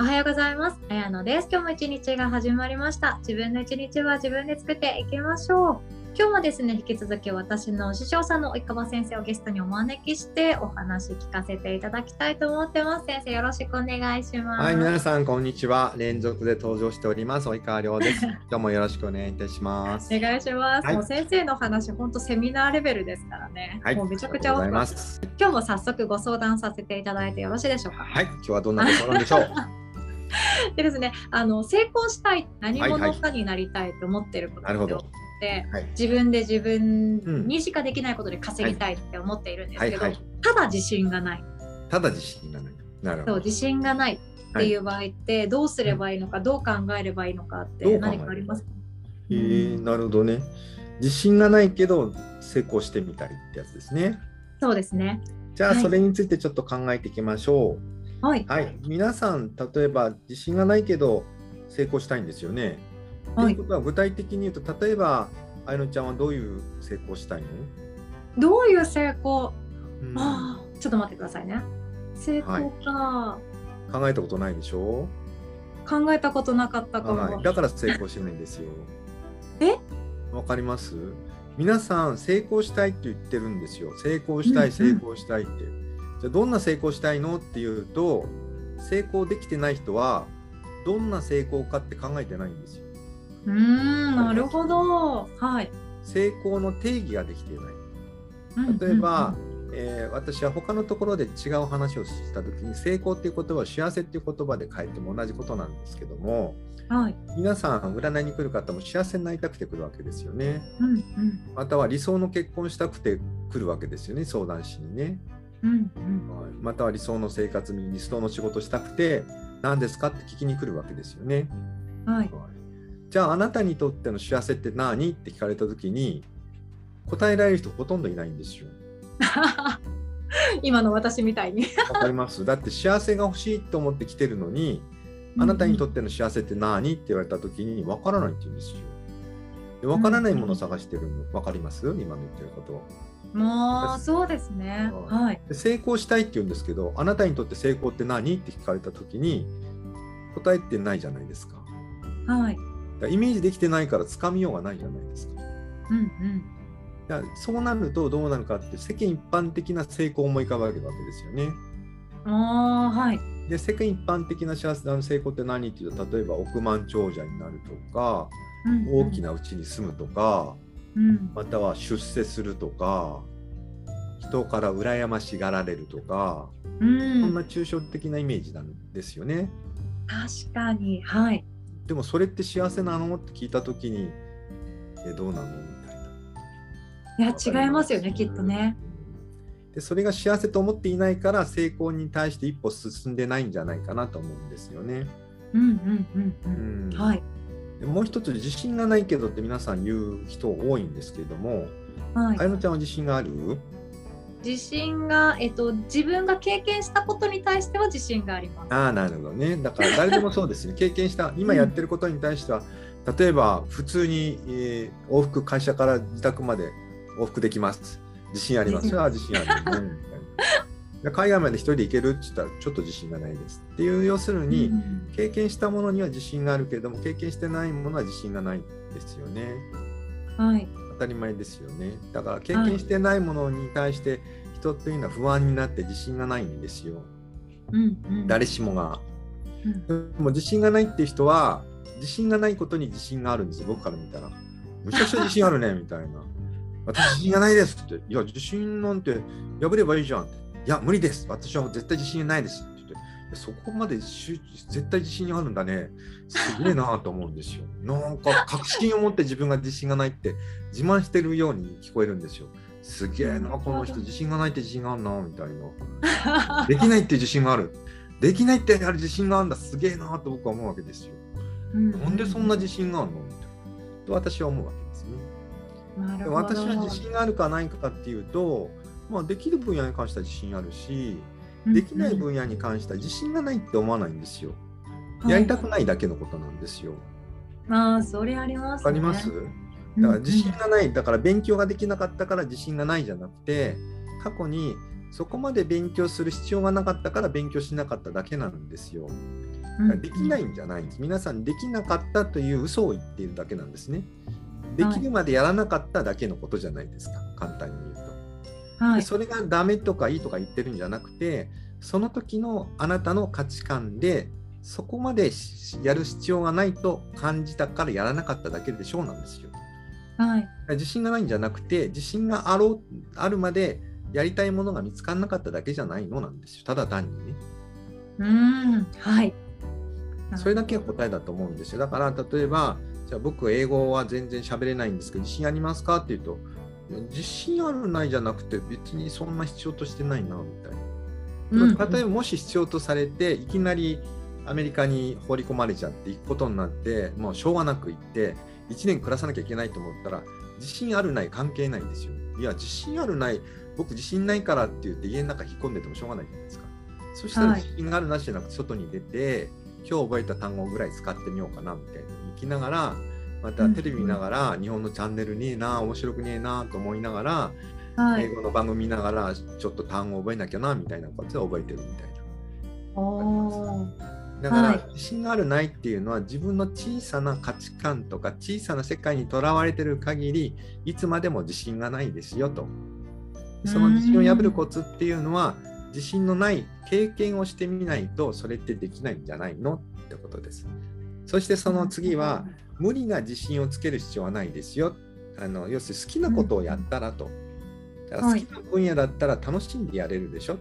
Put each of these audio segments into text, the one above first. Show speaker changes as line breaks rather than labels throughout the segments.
おはようございます。あやのです。今日も一日が始まりました。自分の一日は自分で作っていきましょう。今日もですね、引き続き私の師匠さんの及川先生をゲストにお招きしてお話聞かせていただきたいと思ってます。先生、よろしくお願いします。
はい、皆さんこんにちは。連続で登場しております及川亮です。今日もよろしくお願いいたします。
お願いします。
はい
もう先生の話、本当セミナーレベルですからね。
はい、
もうめちゃくちゃ
ありがとうございます。
今日も早速ご相談させていただいてよろしいでしょうか？
はい、今日はどんなところでしょう？
でですね、あの成功したい、何
はいはい
者かになりたいと思ってること
なるほど
って、
はい、
自分で自分
うん
にしかできないことで稼ぎたいって思っているんですけど、
はいはい
ただ自信がない、
ただ自信がない。なるほど。
自信がないっていう場合ってどうすればいいのか、どう考えればいいのかって何かありますか
えー、なるほどね。自信がないけど成功してみたりってやつですね。
そうですね。
じゃあ
はい
それについてちょっと考えていきましょう。
はい。
はい、皆さん例えば自信がないけど成功したいんですよね。と、
はい
いうことは具体的に言うと例えばあやのちゃんはどういう成功したいの、
どういう成功、
うん
ああ、ちょっと待ってくださいね。成功か、
考えたことないでしょ？
考えたことなかったかも。
はい、だから成功しないんですよ。
え？
わかります？皆さん成功したいって言ってるんですよ。成功したい、
うんうん
成功したいって。じゃあどんな成功したいのっていうと成功できてない人はどんな成功かって考えてないんですよ。
うーん、なるほど。はい。
成功の定義ができていない。
うん
例えば、えー私は他のところで違う話をした時に成功っていう言葉を幸せっていう言葉で書いても同じことなんですけども
うんはい。
皆さん占いに来る方も幸せになりたくて来るわけですよね。
うんうん
または理想の結婚したくて来るわけですよね相談しにね。
うんうん。
はいまたは理想の生活に理想の仕事したくて何ですかって聞きに来るわけですよね。
はい。
はいじゃああなたにとっての幸せって何って聞かれた時に答えられる人ほとんどいないんですよ。
今の私みたいに。
わかります？だって幸せが欲しいと思って来てるのにあなたにとっての幸せって何って言われた時に分からないって言うんですよ。で分からないものを探してるの分かります？今の言ってること。
もうそうですね。はい。
で成功したいって言うんですけどあなたにとって成功って何？って聞かれた時に答えてないじゃないですか。
はい。
イメージできてないからつかみようがないじゃないですか。
うんうん。
そうなるとどうなるかって世間一般的な成功を思い浮かべるわけですよね。
ああはい。
で世間一般的な幸せな成功って何？っていうと例えば億万長者になるとか
うん
大き。な家に住むとか
うん。
または出世するとか人から羨ましがられるとか、
う。
そんなん抽象的なイメージなんですよね。
確かに。はい。
でもそれって幸せなの？って聞いた時にえどうなの？みたいな。
いや違いますよねきっとね。
でそれが幸せと思っていないから成功に対して一歩進んでないんじゃないかなと思うんですよね。
うんうんうんう。
うんん
はい。
でもう一つ自信がないけどって皆さん言う人多いんですけれども、
はい
あ。やのちゃんは自信がある？
自信がえっと自分が経験したことに対しては自信があります。
ああなるほどね。だから誰でもそうですね。経験した今やってることに対しては、例えば普通に、えー往復会社から自宅まで往復できます。自信あります。ああ自信あるね。海外まで一人で行けるって言ったらちょっと自信がないです。っていう要するに、
うん
経験したものには自信があるけれども経験してないものは自信がないですよね。
はい。
当たり前ですよね。だから経験してないものに対して人っていうのは不安になって自信がないんですよ。
うんうん。
誰しもが。
うん
でも自信がないっていう人は自信がないことに自信があるんですよ僕から見たら。むちゃくちゃ自信あるねみたいな。私自信がないですって。いや自信なんて破ればいいじゃんって。いや無理です。私は絶対自信ないですって言って。そこまで集絶対自信あるんだね。すげえなと思うんですよ。なんか確信を持って自分が自信がないって自慢してるように聞こえるんですよ。すげえなこの人自信がないって自信があるなみたいな。できないって自信がある。できないってあれ自信があるんだ。すげえなと僕は思うわけですよ。
うん
なんでそんな自信があるの？みたいな。と私は思うわけですね。私は自信があるかないかっていうと、まあ、できる分野に関しては自信あるし、できない分野に関しては自信がないって思わないんですよ。やりたくないだけのことなんですよ。
ああ、それあります、ね。
わかります？だから自信がない、だから勉強ができなかったから自信がないじゃなくて、過去にそこまで勉強する必要がなかったから勉強しなかっただけなんですよ。
うん
できないんじゃないんです。皆さんできなかったという嘘を言っているだけなんですね。できるまでやらなかっただけのことじゃないですか、簡単に言うと。
はい。
でそれがダメとかいいとか言ってるんじゃなくて、その時のあなたの価値観で、そこまでしやる必要がないと感じたからやらなかっただけでしょうなんですよ。
はい。
自信がないんじゃなくて、自信があろうあるまでやりたいものが見つからなかっただけじゃないのなんですよ。ただ単にね。
うーん。はい。
それだけが答えだと思うんですよ。だから例えば、じゃあ僕英語は全然喋れないんですけど、自信ありますか？って言うと、自信あるないじゃなくて別にそんな必要としてないなみたいな。
うん
例えばもし必要とされていきなりアメリカに放り込まれちゃって行くことになってもうしょうがなく行って1年暮らさなきゃいけないと思ったら自信あるない関係ないんですよ。いや自信あるない僕自信ないからって言って家の中引っ込んでてもしょうがないじゃないですか。そしたら
はい
自信があるなしじゃなくて外に出て今日覚えた単語ぐらい使ってみようかなみたいな行きながらまたテレビ見ながら日本のチャンネルねえな面白くねえなと思いながら
はい。
英語の番組見ながらちょっと単語覚えなきゃなみたいなことで覚えてるみたいな。だから、
はい
自信があるないっていうのは自分の小さな価値観とか小さな世界にとらわれてる限りいつまでも自信がないですよと。その自信を破るコツっていうのは自信のない経験をしてみないとそれってできないんじゃないの？ってことです。そしてその次は無理な自信をつける必要はないですよ。あの要するに好きなことをやったらと。だから好きな分野だったら楽しんでやれるでしょ。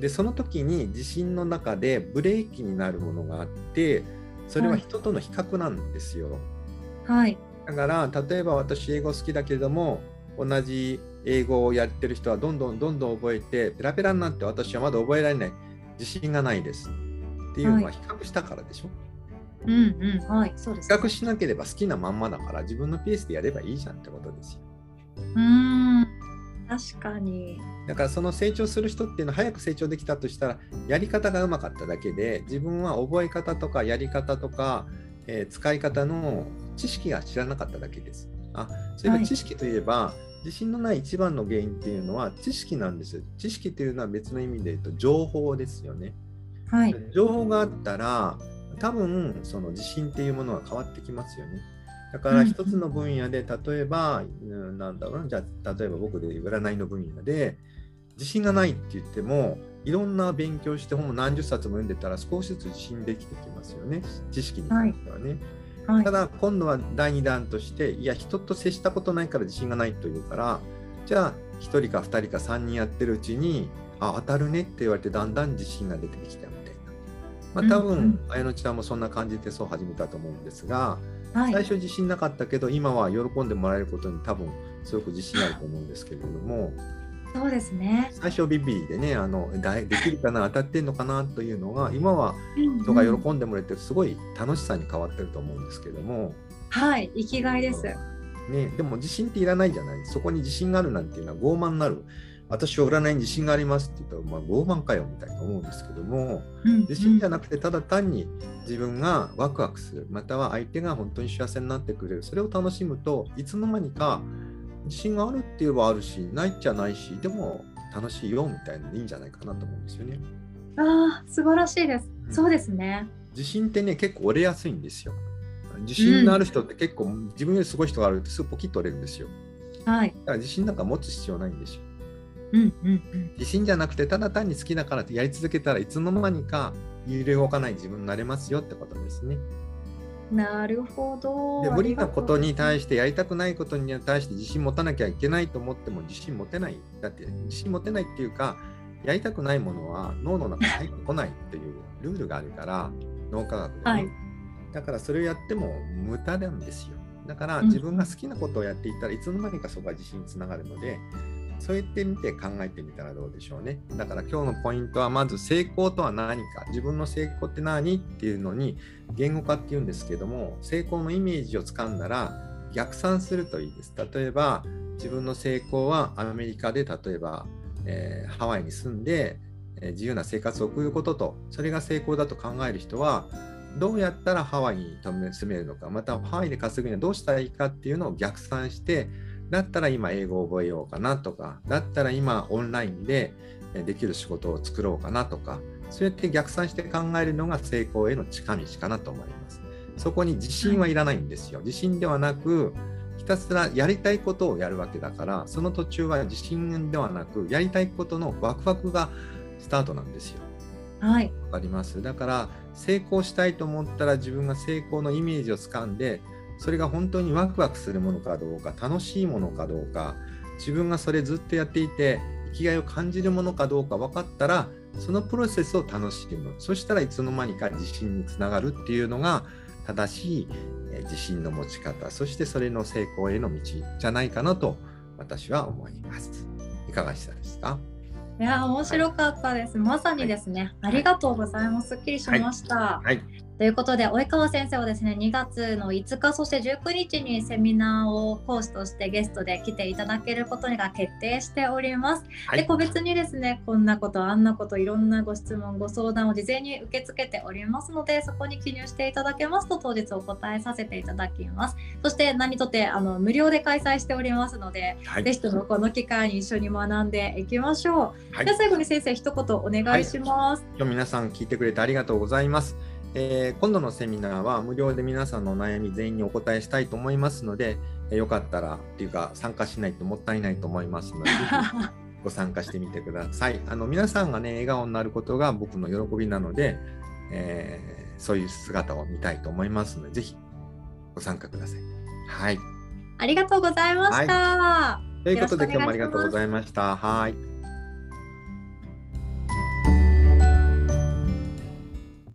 でその時に自信の中でブレーキになるものがあってそれは人との比較なんですよ。
はい。
だから例えば私英語好きだけれども同じ英語をやってる人はどんどんどんどん覚えてペラペラになって私はまだ覚えられない自信がないですっていうのは比較したからでしょ。
うんうん。はい。そうです、
比較しなければ好きなまんまだから自分のペースでやればいいじゃんってことですよ。
うーん。確かに。
だからその成長する人っていうのは早く成長できたとしたらやり方がうまかっただけで自分は覚え方とかやり方とか、えー使い方の知識が知らなかっただけです。あそういえ
はい
ば知識といえば、自信のない一番の原因っていうのは知識なんですよ。知識っていうのは別の意味で言うと情報ですよね。
はい。
情報があったら多分その自信っていうものが変わってきますよね。だから
うん
一つの分野で例えば、うんなんだろうなじゃあ例えば僕で占いの分野で自信がないって言ってもいろんな勉強して本を何十冊も読んでたら少しずつ自信できてきますよね知識に関してはね。
はい
た。だ今度は第2弾としていや人と接したことないから自信がないというからじゃあ1人か2人か3人やってるうちにあ当たるねって言われてだんだん自信が出てきたみたいな。まあ、多分、綾乃ちゃんもそんな感じでそう始めたと思うんですが、
はい。
最初自信なかったけど今は喜んでもらえることに多分すごく自信あると思うんですけれども
そうですね。
最初ビビリでねあのできるかな当たってんのかなというのが今は人が
うん
喜んでもらえてすごい楽しさに変わってると思うんですけども。
はい。生きがいです。
ね、でも自信っていらないじゃないそこに自信があるなんていうのは傲慢になる私は占いに自信がありますって言ったら、まあ、傲慢かよみたいに思うんですけども自信じゃなくてただ単に自分がワクワクするまたは相手が本当に幸せになってくれるそれを楽しむといつの間にか自信があるって言えばあるしないっちゃないしでも楽しいよみたいなのでいいんじゃないかなと思うんですよね。
ああ、素晴らしいです。
うん
そうですね。
自信ってね結構折れやすいんですよ。自信のある人って結構自分よりすごい人があるとすぐポキッと折れるんですよ。
はい。
だから自信なんか持つ必要ないんですよ。
うんうんうん。
自信じゃなくてただ単に好きだからってやり続けたらいつの間にか揺れ動かない自分になれますよってことですね。
なるほど。
で無理なことに対
し
してやりたくないことに対して自信持たなきゃいけないと思っても自信持てない。だって自信持てないっていうかやりたくないものは脳の中に入ってこないっていうルールがあるから脳科学でね。
はい
だからそれをやっても無駄なんですよ。だから
うん
自分が好きなことをやっていたらいつの間にかそこが自信につながるので、そうやってみて考えてみたらどうでしょうね。だから今日のポイントはまず成功とは何か、自分の成功って何っていうのに言語化っていうんですけども、成功のイメージをつかんだら逆算するといいです。例えば自分の成功はアメリカで例えば、えーハワイに住んで、えー自由な生活を送ることと、それが成功だと考える人は、どうやったらハワイに住めるのか、またハワイで稼ぐにはどうしたらいいかっていうのを逆算して、だったら今英語を覚えようかなとか、だったら今オンラインでえできる仕事を作ろうかなとか、そうやって逆算して考えるのが成功への近道かなと思います。そこに自信はいらないんですよ。自信ではなく、ひたすらやりたいことをやるわけだから、その途中は自信ではなく、やりたいことのワクワクがスタートなんですよ。
はい。
わかります？だから成功したいと思ったら自分が成功のイメージをつかんでそれが本当にワクワクするものかどうか楽しいものかどうか自分がそれずっとやっていて生きがいを感じるものかどうか分かったらそのプロセスを楽しむ。そしたらいつの間にか自信につながるっていうのが正しいえー自信の持ち方。そしてそれの成功への道じゃないかなと私は思います。いかがでしたですか？
いやー面白かったです。まさにですね、ありがとうございます。すっきりしました。
はい
ということで、及川先生はですね、2月の5日、そして19日にセミナーを講師としてゲストで来ていただけることが決定しております。
はい。
で個別にですねこんなことあんなこといろんなご質問ご相談を事前に受け付けておりますのでそこに記入していただけますと当日お答えさせていただきます。そして何とてあの無料で開催しておりますので、
はい。
ぜひともこの機会に一緒に学んでいきましょう、
はい。
では最後に先生一言お願いします、
今日皆さん聞いてくれてありがとうございます。えー今度のセミナーは無料で皆さんのお悩み全員にお答えしたいと思いますので、えーよかったらっていうか参加しないともったいないと思いますので、ご参加してみてください。あの皆さんがね笑顔になることが僕の喜びなので、えーそういう姿を見たいと思いますので、ぜひご参加ください。はい。
ありがとうございました、
ということで今日もありがとうございました。はい。